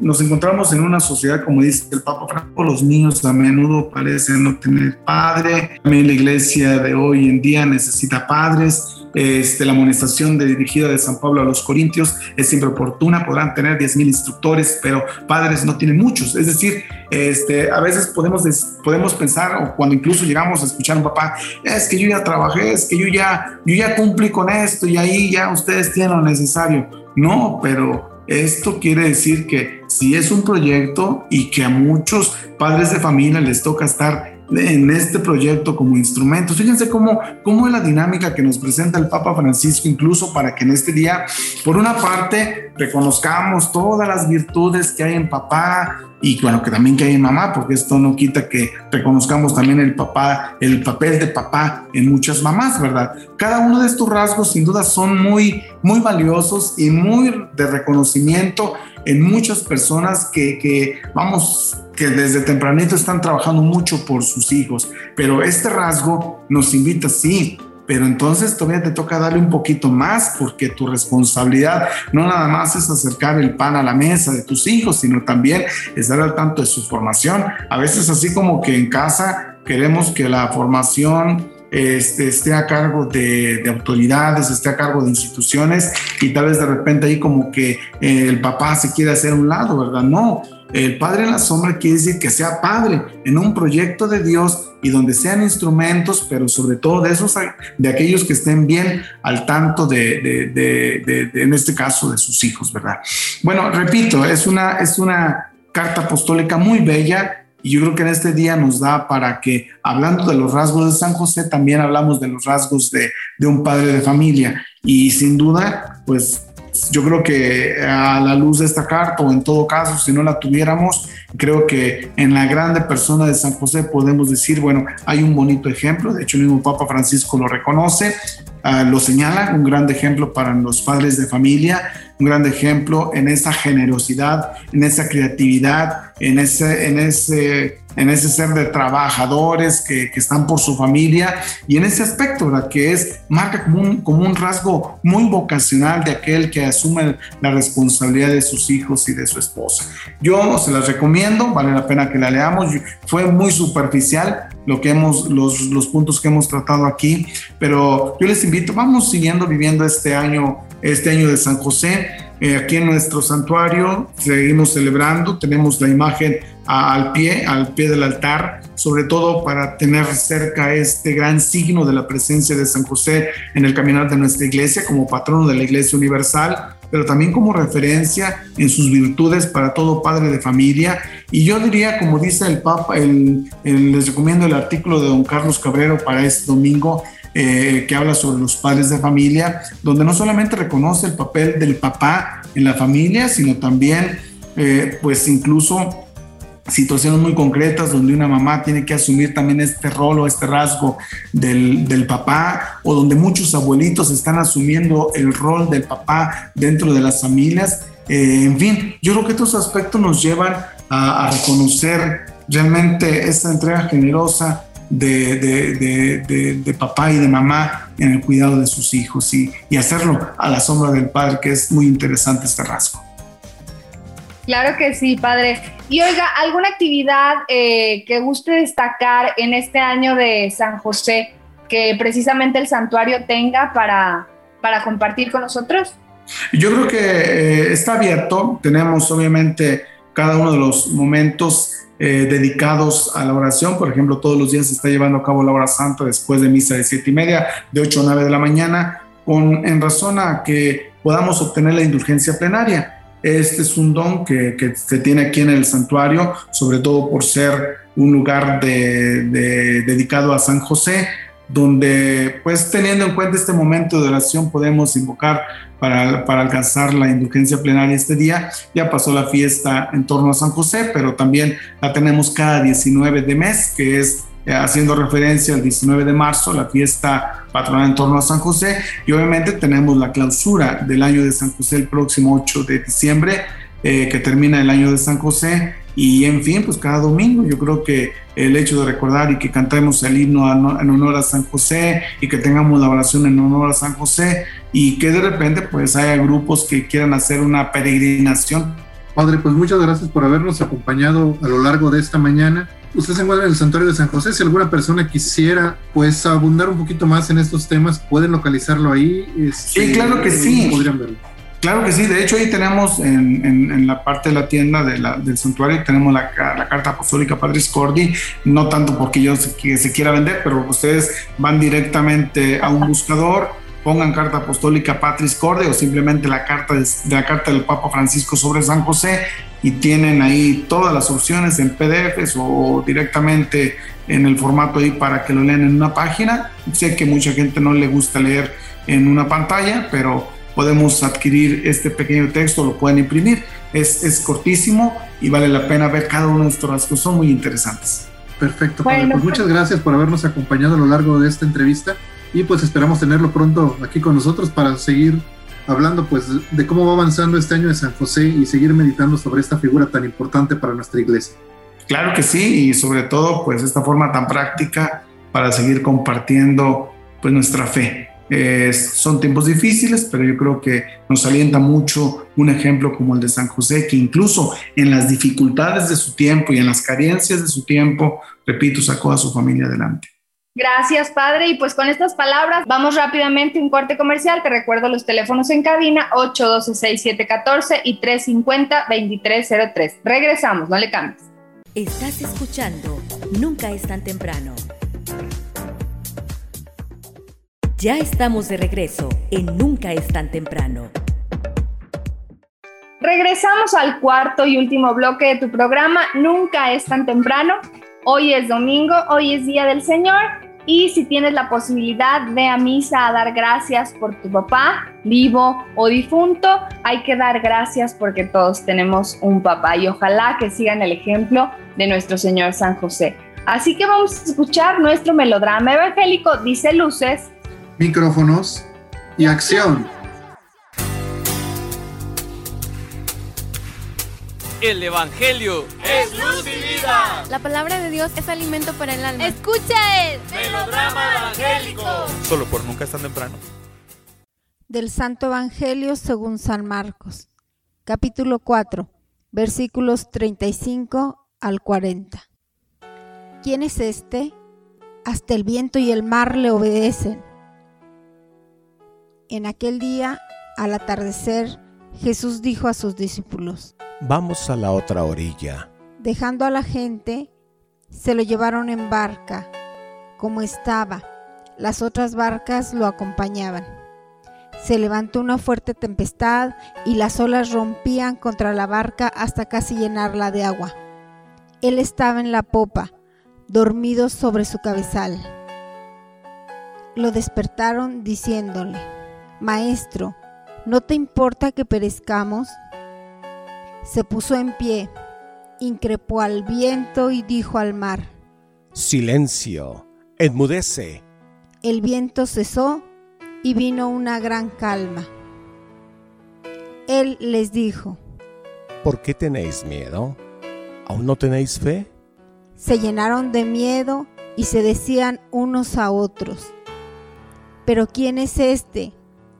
C: nos encontramos en una sociedad, como dice el Papa Franco, los niños a menudo parecen no tener padre, también la iglesia de hoy en día necesita padres, este, la amonestación de, dirigida de San Pablo a los Corintios es siempre oportuna, podrán tener 10.000 instructores, pero padres no tienen muchos. Es decir, este, a veces podemos, podemos pensar, o cuando incluso llegamos a escuchar a un papá, es que yo ya trabajé, es que yo ya, yo ya cumplí con esto y ahí ya ustedes tienen lo necesario. No, pero esto quiere decir que si es un proyecto y que a muchos padres de familia les toca estar en este proyecto como instrumento. Fíjense cómo, cómo es la dinámica que nos presenta el Papa Francisco, incluso para que en este día, por una parte, reconozcamos todas las virtudes que hay en papá y bueno, que también que hay en mamá, porque esto no quita que reconozcamos también el papá, el papel de papá en muchas mamás, ¿verdad? Cada uno de estos rasgos sin duda son muy, muy valiosos y muy de reconocimiento en muchas personas que, que, vamos, que desde tempranito están trabajando mucho por sus hijos. Pero este rasgo nos invita, sí, pero entonces todavía te toca darle un poquito más porque tu responsabilidad no nada más es acercar el pan a la mesa de tus hijos, sino también estar al tanto de su formación. A veces así como que en casa queremos que la formación este, esté a cargo de, autoridades, esté a cargo de instituciones y tal vez de repente ahí como que eh, el papá se quiere hacer un lado, ¿verdad? No, el padre en la sombra quiere decir que sea padre en un proyecto de Dios y donde sean instrumentos, pero sobre todo de esos, de aquellos que estén bien al tanto de, en este caso, de sus hijos, ¿verdad? Bueno, repito, es una, es una carta apostólica muy bella y yo creo que en este día nos da para que, hablando de los rasgos de San José, también hablamos de los rasgos de, de un padre de familia. Y sin duda, pues yo creo que a la luz de esta carta, o en todo caso, si no la tuviéramos, creo que en la grande persona de San José podemos decir, bueno, hay un bonito ejemplo, de hecho el mismo Papa Francisco lo reconoce, ah, lo señala, un gran ejemplo para los padres de familia, un gran ejemplo en esa generosidad, en esa creatividad, en ese, en ese en ese ser de trabajadores que, que están por su familia y en ese aspecto, ¿verdad? que es, marca como un, como un rasgo muy vocacional de aquel que asume la responsabilidad de sus hijos y de su esposa. Yo se las recomiendo, vale la pena que la leamos, fue muy superficial lo que hemos, los, los puntos que hemos tratado aquí, pero yo les invito, vamos siguiendo viviendo este año, este año de San José, eh, aquí en nuestro santuario seguimos celebrando, tenemos la imagen al pie, al pie del altar, sobre todo para tener cerca este gran signo de la presencia de San José en el caminar de nuestra iglesia como patrono de la Iglesia Universal, pero también como referencia en sus virtudes para todo padre de familia. Y yo diría, como dice el Papa, les recomiendo el artículo de don Carlos Cabrero para este domingo, eh, que habla sobre los padres de familia, donde no solamente reconoce el papel del papá en la familia, sino también, eh, pues incluso situaciones muy concretas donde una mamá tiene que asumir también este rol o este rasgo del, del, papá o donde muchos abuelitos están asumiendo el rol del papá dentro de las familias. Eh, en fin, yo creo que estos aspectos nos llevan a, a reconocer realmente esta entrega generosa de, de, de, papá y de mamá en el cuidado de sus hijos y, y, hacerlo a la sombra del padre, que es muy interesante este rasgo.
B: Claro que sí, padre. Y oiga, ¿alguna actividad eh, que guste destacar en este año de San José que precisamente el santuario tenga para, para compartir con nosotros?
C: Yo creo que eh, está abierto. Tenemos obviamente cada uno de los momentos eh, dedicados a la oración. Por ejemplo, todos los días se está llevando a cabo la hora santa después de misa de siete y media, de 8 a 9 de la mañana, con, en razón a que podamos obtener la indulgencia plenaria. Este es un don que, que se tiene aquí en el santuario, sobre todo por ser un lugar de, de, dedicado a San José, donde pues teniendo en cuenta este momento de oración podemos invocar para, para, alcanzar la indulgencia plenaria este día. Ya pasó la fiesta en torno a San José, pero también la tenemos cada 19 de mes, que es eh, haciendo referencia al 19 de marzo, la fiesta patronal en torno a San José, y obviamente tenemos la clausura del año de San José el próximo 8 de diciembre, eh, que termina el año de San José, y en fin, pues cada domingo yo creo que el hecho de recordar y que cantemos el himno en honor a San José y que tengamos la oración en honor a San José y que de repente pues haya grupos que quieran hacer una peregrinación.
A: Padre, pues muchas gracias por habernos acompañado a lo largo de esta mañana. Usted se encuentra en el santuario de San José. Si alguna persona quisiera pues abundar un poquito más en estos temas, pueden localizarlo ahí.
C: Este, sí, claro que sí. Podrían verlo. Claro que sí, de hecho ahí tenemos en, en, en la parte de la tienda de la, del santuario, tenemos la, la, carta apostólica Padre Cordi, no tanto porque yo se, que se quiera vender, pero ustedes van directamente a un buscador, pongan carta apostólica Patris Cordi o simplemente la carta de, de, la carta del Papa Francisco sobre San José y tienen ahí todas las opciones en PDFs o directamente en el formato ahí para que lo lean en una página. Sé que mucha gente no le gusta leer en una pantalla, pero podemos adquirir este pequeño texto, lo pueden imprimir. Es, es cortísimo y vale la pena ver cada uno de estos rasgos, son muy interesantes.
A: Perfecto, bueno, pues muchas gracias por habernos acompañado a lo largo de esta entrevista y pues esperamos tenerlo pronto aquí con nosotros para seguir hablando pues de cómo va avanzando este año de San José y seguir meditando sobre esta figura tan importante para nuestra iglesia.
C: Claro que sí y sobre todo pues esta forma tan práctica para seguir compartiendo pues nuestra fe. Eh, son tiempos difíciles, pero yo creo que nos alienta mucho un ejemplo como el de San José, que incluso en las dificultades de su tiempo y en las carencias de su tiempo, repito, sacó a su familia adelante.
B: Gracias, padre. Y pues con estas palabras vamos rápidamente a un corte comercial. Te recuerdo los teléfonos en cabina 812-6714 y 350-2303. Regresamos, no le cambies.
D: Estás escuchando Nunca es tan temprano. Ya estamos de regreso en Nunca es tan temprano.
B: Regresamos al cuarto y último bloque de tu programa, Nunca es tan temprano. Hoy es domingo, hoy es Día del Señor y si tienes la posibilidad, ve a misa a dar gracias por tu papá, vivo o difunto. Hay que dar gracias porque todos tenemos un papá y ojalá que sigan el ejemplo de nuestro Señor San José. Así que vamos a escuchar nuestro melodrama evangélico, dice Luces,
A: micrófonos y acción.
E: El Evangelio es luz y vida.
F: La palabra de Dios es alimento para el alma.
G: Escucha el
E: melodrama evangélico.
H: Solo por nunca es tan temprano.
I: Del Santo Evangelio según San Marcos, capítulo 4, versículos 35 al 40. ¿Quién es este? Hasta el viento y el mar le obedecen. En aquel día, al atardecer, Jesús dijo a sus discípulos,
J: Vamos a la otra orilla.
I: Dejando a la gente, se lo llevaron en barca, como estaba. Las otras barcas lo acompañaban. Se levantó una fuerte tempestad y las olas rompían contra la barca hasta casi llenarla de agua. Él estaba en la popa, dormido sobre su cabezal. Lo despertaron diciéndole, Maestro, ¿no te importa que perezcamos? Se puso en pie, increpó al viento y dijo al mar,
J: Silencio, enmudece.
I: El viento cesó y vino una gran calma. Él les dijo,
J: ¿Por qué tenéis miedo? ¿Aún no tenéis fe?
I: Se llenaron de miedo y se decían unos a otros, ¿pero quién es este?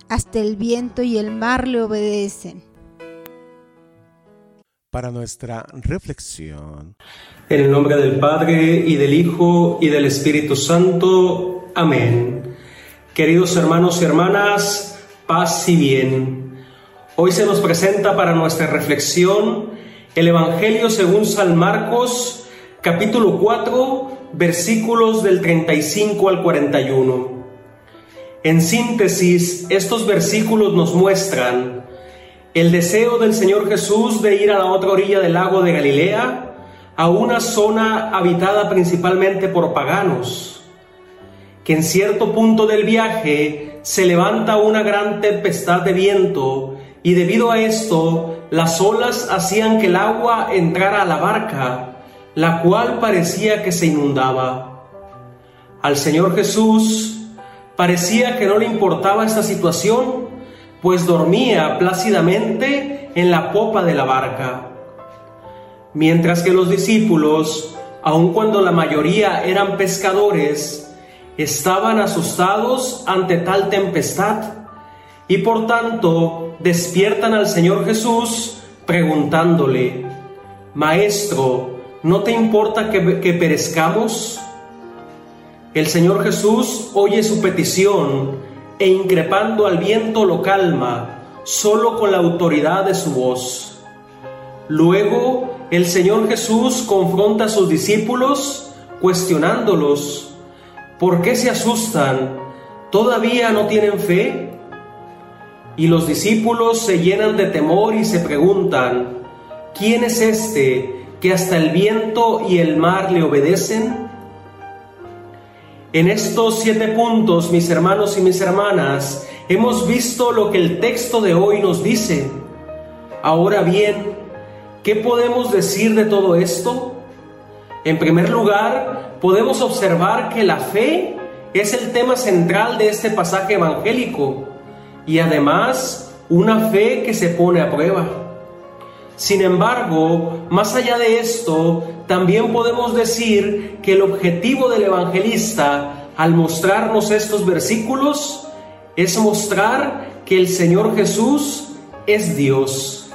I: Hasta el viento y el mar le obedecen.
J: Para nuestra reflexión.
K: En el nombre del Padre y del Hijo y del Espíritu Santo. Amén. Queridos hermanos y hermanas, paz y bien. Hoy se nos presenta para nuestra reflexión el Evangelio según San Marcos, capítulo 4, versículos del 35 al 41. En síntesis, estos versículos nos muestran el deseo del Señor Jesús de ir a la otra orilla del lago de Galilea, a una zona habitada principalmente por paganos, que en cierto punto del viaje se levanta una gran tempestad de viento y debido a esto las olas hacían que el agua entrara a la barca, la cual parecía que se inundaba. Al Señor Jesús parecía que no le importaba esta situación, pues dormía plácidamente en la popa de la barca. Mientras que los discípulos, aun cuando la mayoría eran pescadores, estaban asustados ante tal tempestad y por tanto despiertan al Señor Jesús preguntándole, Maestro, ¿no te importa que, que perezcamos? El Señor Jesús oye su petición e increpando al viento lo calma, solo con la autoridad de su voz. Luego el Señor Jesús confronta a sus discípulos, cuestionándolos, ¿por qué se asustan? ¿Todavía no tienen fe? Y los discípulos se llenan de temor y se preguntan, ¿quién es este que hasta el viento y el mar le obedecen? En estos siete puntos, mis hermanos y mis hermanas, hemos visto lo que el texto de hoy nos dice. Ahora bien, ¿qué podemos decir de todo esto? En primer lugar, podemos observar que la fe es el tema central de este pasaje evangélico y además una fe que se pone a prueba. Sin embargo, más allá de esto, también podemos decir que el objetivo del evangelista al mostrarnos estos versículos es mostrar que el Señor Jesús es Dios.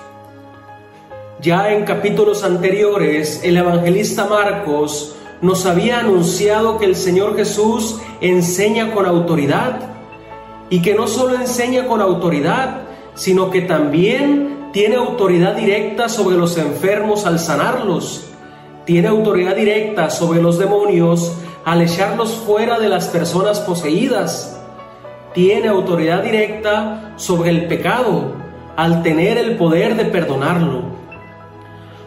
K: Ya en capítulos anteriores, el evangelista Marcos nos había anunciado que el Señor Jesús enseña con autoridad y que no solo enseña con autoridad, sino que también tiene autoridad directa sobre los enfermos al sanarlos, tiene autoridad directa sobre los demonios al echarlos fuera de las personas poseídas, tiene autoridad directa sobre el pecado al tener el poder de perdonarlo.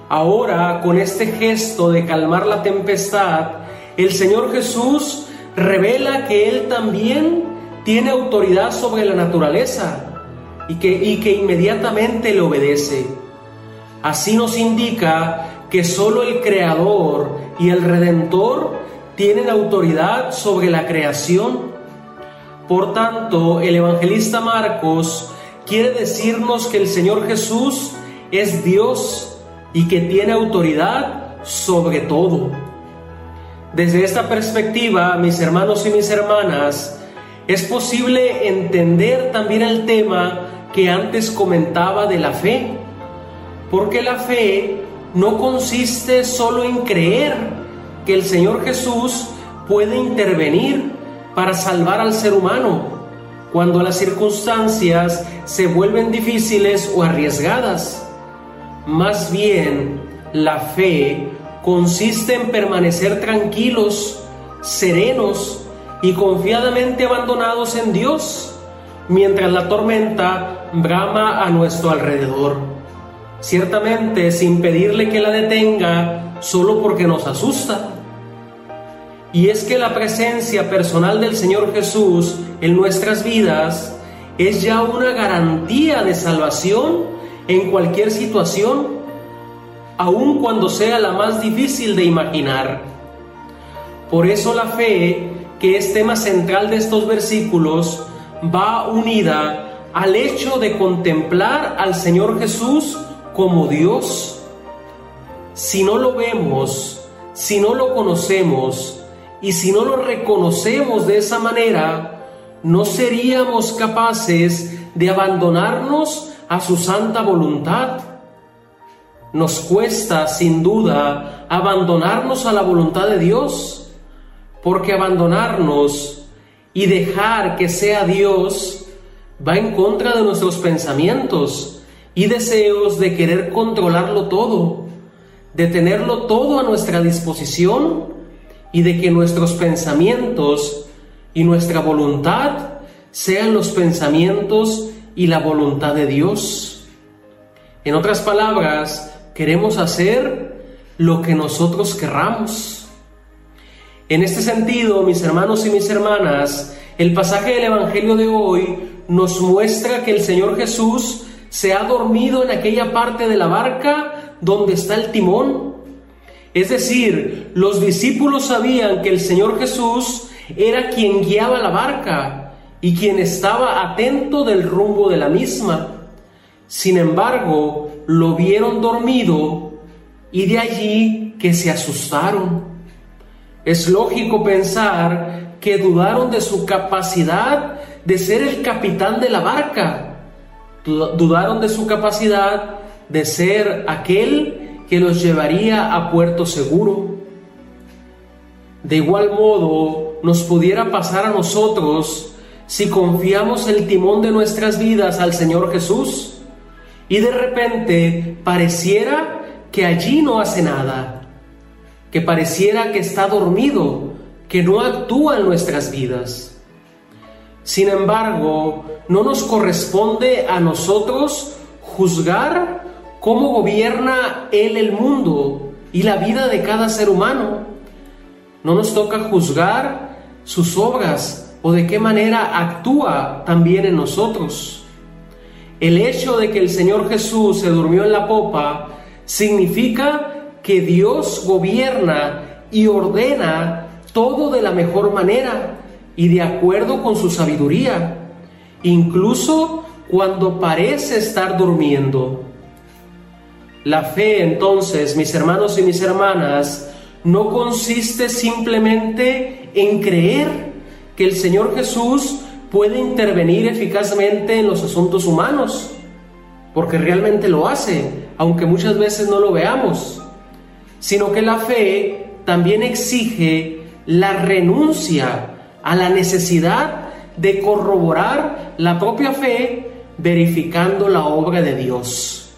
K: Ahora, con este gesto de calmar la tempestad, el Señor Jesús revela que Él también tiene autoridad sobre la naturaleza y que, y que inmediatamente le obedece. Así nos indica que solo el Creador y el Redentor tienen autoridad sobre la creación. Por tanto, el evangelista Marcos quiere decirnos que el Señor Jesús es Dios y que tiene autoridad sobre todo. Desde esta perspectiva, mis hermanos y mis hermanas, es posible entender también el tema que antes comentaba de la fe, porque la fe no consiste solo en creer que el Señor Jesús puede intervenir para salvar al ser humano cuando las circunstancias se vuelven difíciles o arriesgadas. Más bien, la fe consiste en permanecer tranquilos, serenos y confiadamente abandonados en Dios, mientras la tormenta brama a nuestro alrededor. Ciertamente sin pedirle que la detenga solo porque nos asusta. Y es que la presencia personal del Señor Jesús en nuestras vidas es ya una garantía de salvación en cualquier situación, aun cuando sea la más difícil de imaginar. Por eso la fe, que es tema central de estos versículos, va unida al hecho de contemplar al Señor Jesús como Dios. Si no lo vemos, si no lo conocemos, y si no lo reconocemos de esa manera, no seríamos capaces de abandonarnos a su santa voluntad. Nos cuesta, sin duda, abandonarnos a la voluntad de Dios, porque abandonarnos y dejar que sea Dios va en contra de nuestros pensamientos y deseos de querer controlarlo todo, de tenerlo todo a nuestra disposición y de que nuestros pensamientos y nuestra voluntad sean los pensamientos y la voluntad de Dios. En otras palabras, queremos hacer lo que nosotros querramos. En este sentido, mis hermanos y mis hermanas, el pasaje del Evangelio de hoy nos muestra que el Señor Jesús se ha dormido en aquella parte de la barca donde está el timón es decir, los discípulos sabían que el Señor Jesús era quien guiaba la barca y quien estaba atento del rumbo de la misma. Sin embargo, lo vieron dormido y de allí que se asustaron. Es lógico pensar que dudaron de su capacidad de ser el capitán de la barca. Dudaron de su capacidad de ser aquel que los llevaría a puerto seguro. De igual modo, nos pudiera pasar a nosotros si confiamos el timón de nuestras vidas al Señor Jesús y de repente pareciera que allí no hace nada, que pareciera que está dormido, que no actúa en nuestras vidas. Sin embargo, no nos corresponde a nosotros juzgar cómo gobierna Él el mundo y la vida de cada ser humano. No nos toca juzgar sus obras o de qué manera actúa también en nosotros. El hecho de que el Señor Jesús se durmió en la popa significa que Dios gobierna y ordena todo de la mejor manera y de acuerdo con su sabiduría, incluso cuando parece estar durmiendo. La fe entonces, mis hermanos y mis hermanas, no consiste simplemente en creer que el Señor Jesús puede intervenir eficazmente en los asuntos humanos, porque realmente lo hace, aunque muchas veces no lo veamos, sino que la fe también exige la renuncia a la necesidad de corroborar la propia fe verificando la obra de Dios.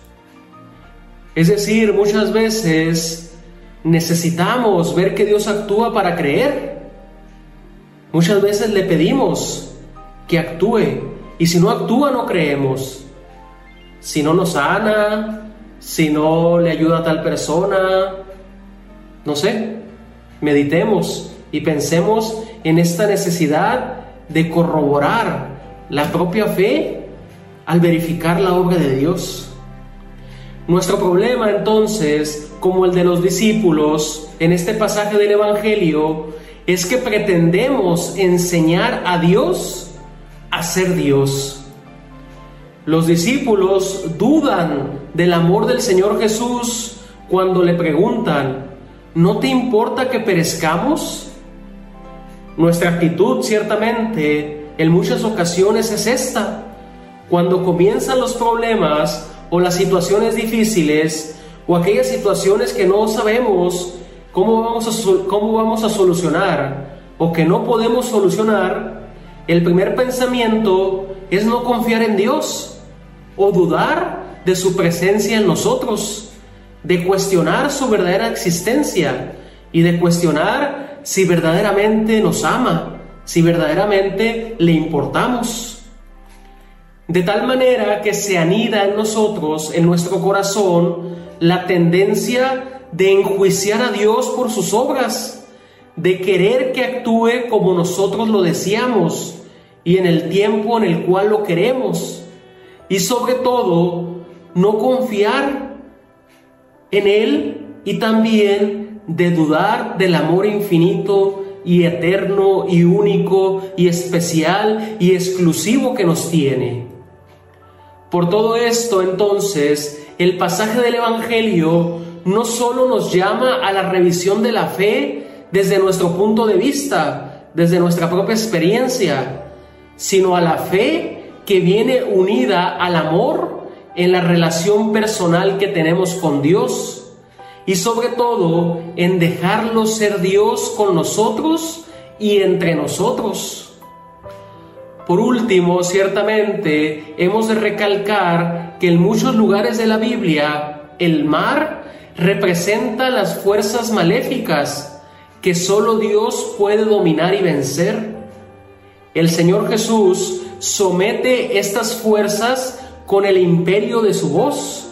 K: Es decir, muchas veces necesitamos ver que Dios actúa para creer. Muchas veces le pedimos que actúe y si no actúa no creemos. Si no nos sana, si no le ayuda a tal persona, no sé, meditemos y pensemos en esta necesidad de corroborar la propia fe al verificar la obra de Dios. Nuestro problema entonces, como el de los discípulos en este pasaje del Evangelio, es que pretendemos enseñar a Dios a ser Dios. Los discípulos dudan del amor del Señor Jesús cuando le preguntan, ¿no te importa que perezcamos? Nuestra actitud ciertamente en muchas ocasiones es esta. Cuando comienzan los problemas o las situaciones difíciles o aquellas situaciones que no sabemos cómo vamos a, cómo vamos a solucionar o que no podemos solucionar, el primer pensamiento es no confiar en Dios o dudar de su presencia en nosotros, de cuestionar su verdadera existencia y de cuestionar si verdaderamente nos ama, si verdaderamente le importamos. De tal manera que se anida en nosotros, en nuestro corazón, la tendencia de enjuiciar a Dios por sus obras, de querer que actúe como nosotros lo deseamos y en el tiempo en el cual lo queremos. Y sobre todo, no confiar en Él y también de dudar del amor infinito y eterno y único y especial y exclusivo que nos tiene. Por todo esto, entonces, el pasaje del Evangelio no solo nos llama a la revisión de la fe desde nuestro punto de vista, desde nuestra propia experiencia, sino a la fe que viene unida al amor en la relación personal que tenemos con Dios y sobre todo en dejarlo ser Dios con nosotros y entre nosotros. Por último, ciertamente hemos de recalcar que en muchos lugares de la Biblia el mar representa las fuerzas maléficas que solo Dios puede dominar y vencer. El Señor Jesús somete estas fuerzas con el imperio de su voz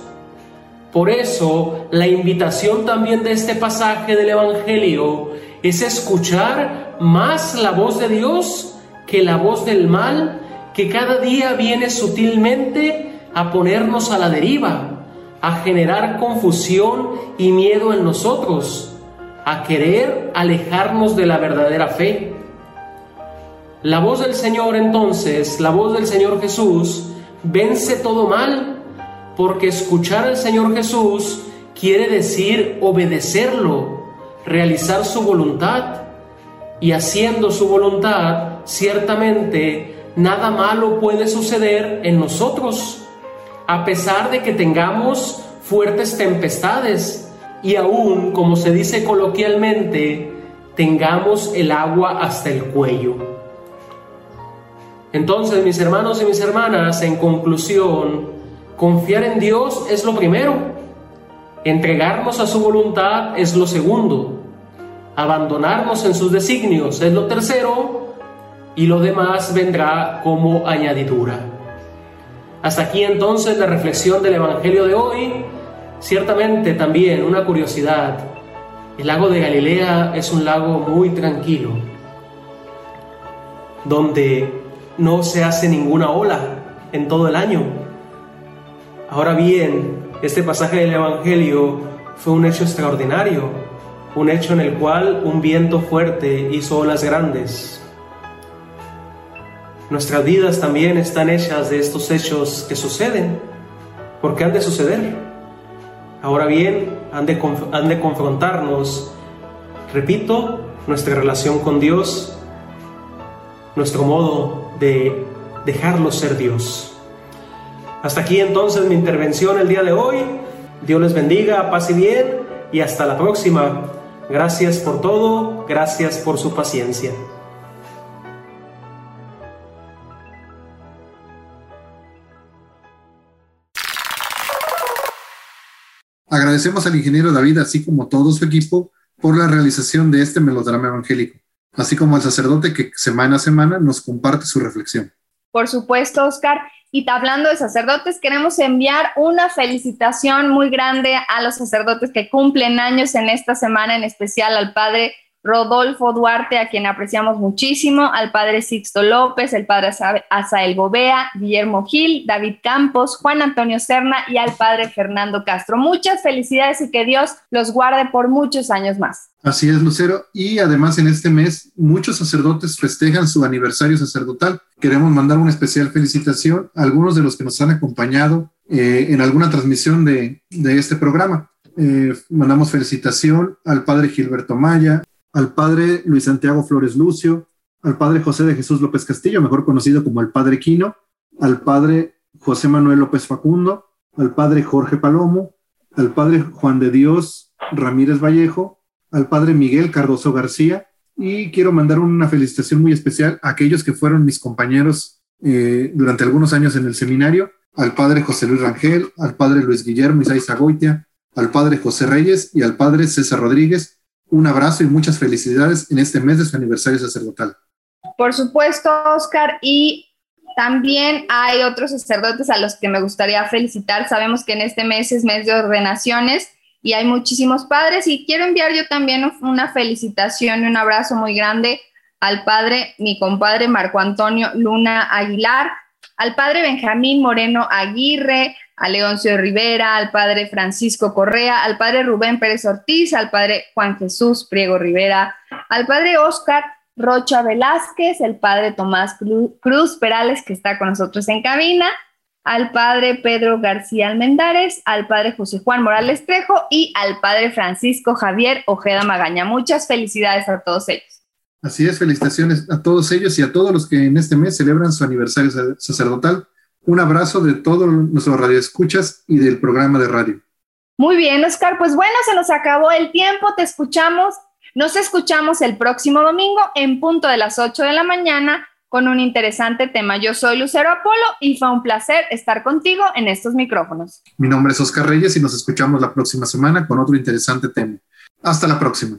K: por eso, la invitación también de este pasaje del Evangelio es escuchar más la voz de Dios que la voz del mal que cada día viene sutilmente a ponernos a la deriva, a generar confusión y miedo en nosotros, a querer alejarnos de la verdadera fe. La voz del Señor entonces, la voz del Señor Jesús, vence todo mal porque escuchar al Señor Jesús quiere decir obedecerlo, realizar su voluntad. Y haciendo su voluntad, ciertamente nada malo puede suceder en nosotros, a pesar de que tengamos fuertes tempestades y aún, como se dice coloquialmente, tengamos el agua hasta el cuello. Entonces, mis hermanos y mis hermanas, en conclusión, Confiar en Dios es lo primero. Entregarnos a su voluntad es lo segundo. Abandonarnos en sus designios es lo tercero. Y lo demás vendrá como añadidura. Hasta aquí entonces la reflexión del Evangelio de hoy. Ciertamente también una curiosidad. El lago de Galilea es un lago muy tranquilo, donde no se hace ninguna ola en todo el año Ahora bien, este pasaje del Evangelio fue un hecho extraordinario, un hecho en el cual un viento fuerte hizo olas grandes. Nuestras vidas también están hechas de estos hechos que suceden, porque han de suceder. Ahora bien, han de, han de confrontarnos, repito, nuestra relación con Dios, nuestro modo de dejarlo ser Dios. Hasta aquí entonces mi intervención el día de hoy. Dios les bendiga, paz y bien y hasta la próxima. Gracias por todo, gracias por su paciencia.
A: Agradecemos al ingeniero David, así como todo su equipo, por la realización de este melodrama evangélico, así como al sacerdote que semana a semana nos comparte su reflexión.
B: Por supuesto, Oscar. Y hablando de sacerdotes, queremos enviar una felicitación muy grande a los sacerdotes que cumplen años en esta semana, en especial al padre Rodolfo Duarte, a quien apreciamos muchísimo, al padre Sixto López, el padre Asael Bovea, Guillermo Gil, David Campos, Juan Antonio Serna y al padre Fernando Castro. Muchas felicidades y que Dios los guarde por muchos años más.
A: Así es, Lucero. Y además en este mes muchos sacerdotes festejan su aniversario sacerdotal. Queremos mandar una especial felicitación a algunos de los que nos han acompañado eh, en alguna transmisión de, de este programa. eh, mandamos felicitación al padre Gilberto Maya, al padre Luis Santiago Flores Lucio, al padre José de Jesús López Castillo, mejor conocido como el padre Quino, al padre José Manuel López Facundo, al padre Jorge Palomo, al padre Juan de Dios Ramírez Vallejo, al padre Miguel Cardoso García, y quiero mandar una felicitación muy especial a aquellos que fueron mis compañeros eh, durante algunos años en el seminario, al padre José Luis Rangel, al padre Luis Guillermo Isaiz Zagoitia, al padre José Reyes y al padre César Rodríguez. Un abrazo y muchas felicidades en este mes de su aniversario sacerdotal.
B: Por supuesto, Oscar, y también hay otros sacerdotes a los que me gustaría felicitar. Sabemos que en este mes es mes de ordenaciones y hay muchísimos padres y quiero enviar yo también una felicitación y un abrazo muy grande al padre, mi compadre Marco Antonio Luna Aguilar, al padre Benjamín Moreno Aguirre, a Leoncio Rivera, al padre Francisco Correa, al padre Rubén Pérez Ortiz, al padre Juan Jesús Priego Rivera, al padre Oscar Rocha Velázquez, el padre Tomás Cruz Perales, que está con nosotros en cabina, al padre Pedro García Almendares, al padre José Juan Morales Trejo y al padre Francisco Javier Ojeda Magaña. Muchas felicidades a todos ellos.
A: Así es, felicitaciones a todos ellos y a todos los que en este mes celebran su aniversario sacerdotal. Un abrazo de todos nuestros radioescuchas y del programa de radio.
B: Muy bien, Oscar. Pues bueno, se nos acabó el tiempo. Te escuchamos nos escuchamos el próximo domingo en punto de las 8 de la mañana con un interesante tema. Yo soy Lucero Apolo y fue un placer estar contigo en estos micrófonos.
A: Mi nombre es Oscar Reyes y nos escuchamos la próxima semana con otro interesante tema. Hasta la próxima.